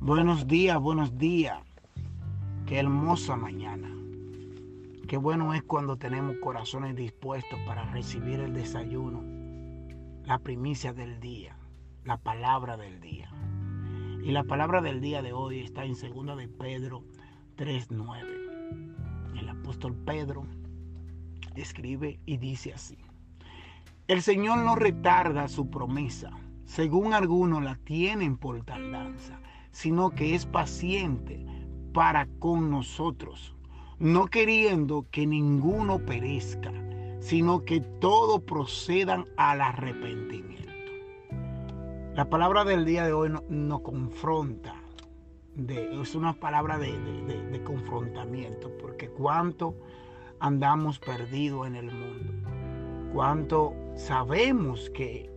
Buenos días, buenos días. Qué hermosa mañana. Qué bueno es cuando tenemos corazones dispuestos para recibir el desayuno, la primicia del día, la palabra del día. Y la palabra del día de hoy está en 2 de Pedro 3:9. El apóstol Pedro escribe y dice así: El Señor no retarda su promesa, según algunos la tienen por tardanza sino que es paciente para con nosotros, no queriendo que ninguno perezca, sino que todos procedan al arrepentimiento. La palabra del día de hoy nos confronta, es una palabra de, de confrontamiento, porque cuánto andamos perdidos en el mundo, cuánto sabemos que,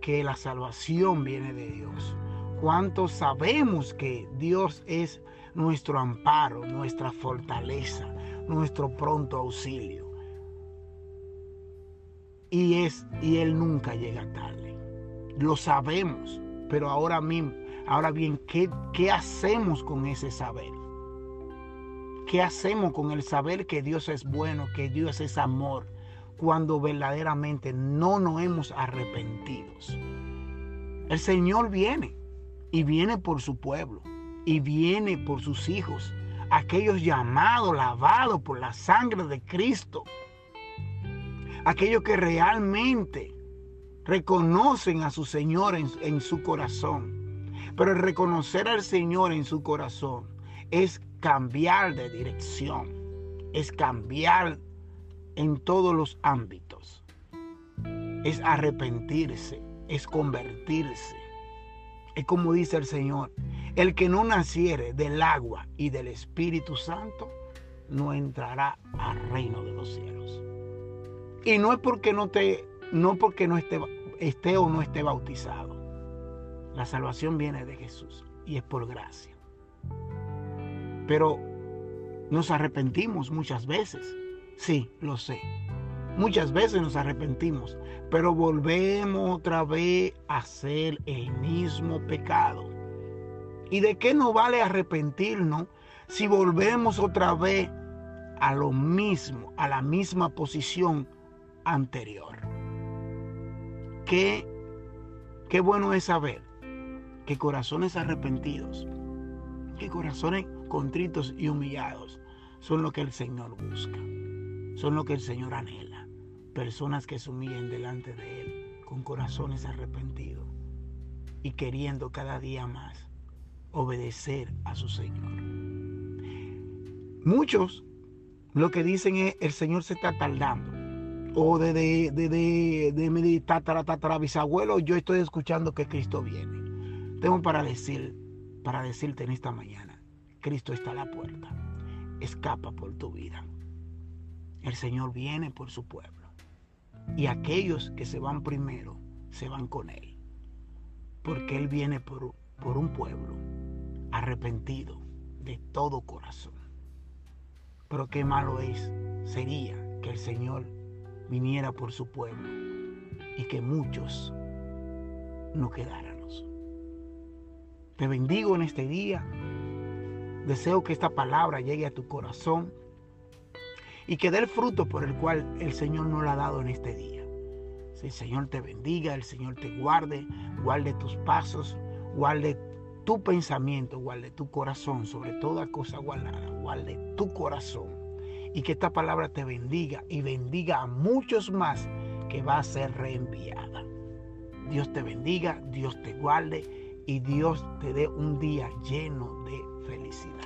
que la salvación viene de Dios ¿Cuántos sabemos que Dios es nuestro amparo, nuestra fortaleza, nuestro pronto auxilio? Y es y él nunca llega tarde. Lo sabemos, pero ahora mismo, ahora bien, ¿qué, qué hacemos con ese saber? ¿Qué hacemos con el saber que Dios es bueno, que Dios es amor, cuando verdaderamente no nos hemos arrepentido? El Señor viene y viene por su pueblo y viene por sus hijos, aquellos llamados, lavados por la sangre de Cristo, aquellos que realmente reconocen a su Señor en, su corazón. Pero reconocer al Señor en su corazón es cambiar de dirección, es cambiar en todos los ámbitos, es arrepentirse, es convertirse. Es como dice el Señor, el que no naciere del agua y del Espíritu Santo no entrará al reino de los cielos. Y no es porque no te no porque no esté, esté o no esté bautizado. La salvación viene de Jesús y es por gracia. Pero nos arrepentimos muchas veces. Sí, lo sé. Muchas veces nos arrepentimos, pero volvemos otra vez a hacer el mismo pecado. ¿Y de qué nos vale arrepentirnos si volvemos otra vez a lo mismo, a la misma posición anterior? Qué, qué bueno es saber que corazones arrepentidos, que corazones contritos y humillados son lo que el Señor busca, son lo que el Señor anhela personas que se humillen delante de Él con corazones arrepentidos y queriendo cada día más obedecer a su Señor. Muchos lo que dicen es el Señor se está tardando. O de, de, de, de, mi tatara, yo estoy escuchando que Cristo viene. Tengo para decir, para decirte en esta mañana, Cristo está a la puerta. Escapa por tu vida. El Señor viene por su pueblo y aquellos que se van primero se van con Él. Porque Él viene por, por un pueblo arrepentido de todo corazón. Pero qué malo es, sería que el Señor viniera por su pueblo y que muchos no quedáramos. Te bendigo en este día. Deseo que esta palabra llegue a tu corazón y que dé el fruto por el cual el Señor nos lo ha dado en este día. Si el Señor te bendiga, el Señor te guarde, guarde tus pasos, guarde tu pensamiento, guarde tu corazón, sobre toda cosa guardada, guarde tu corazón. Y que esta palabra te bendiga y bendiga a muchos más que va a ser reenviada. Dios te bendiga, Dios te guarde y Dios te dé un día lleno de felicidad.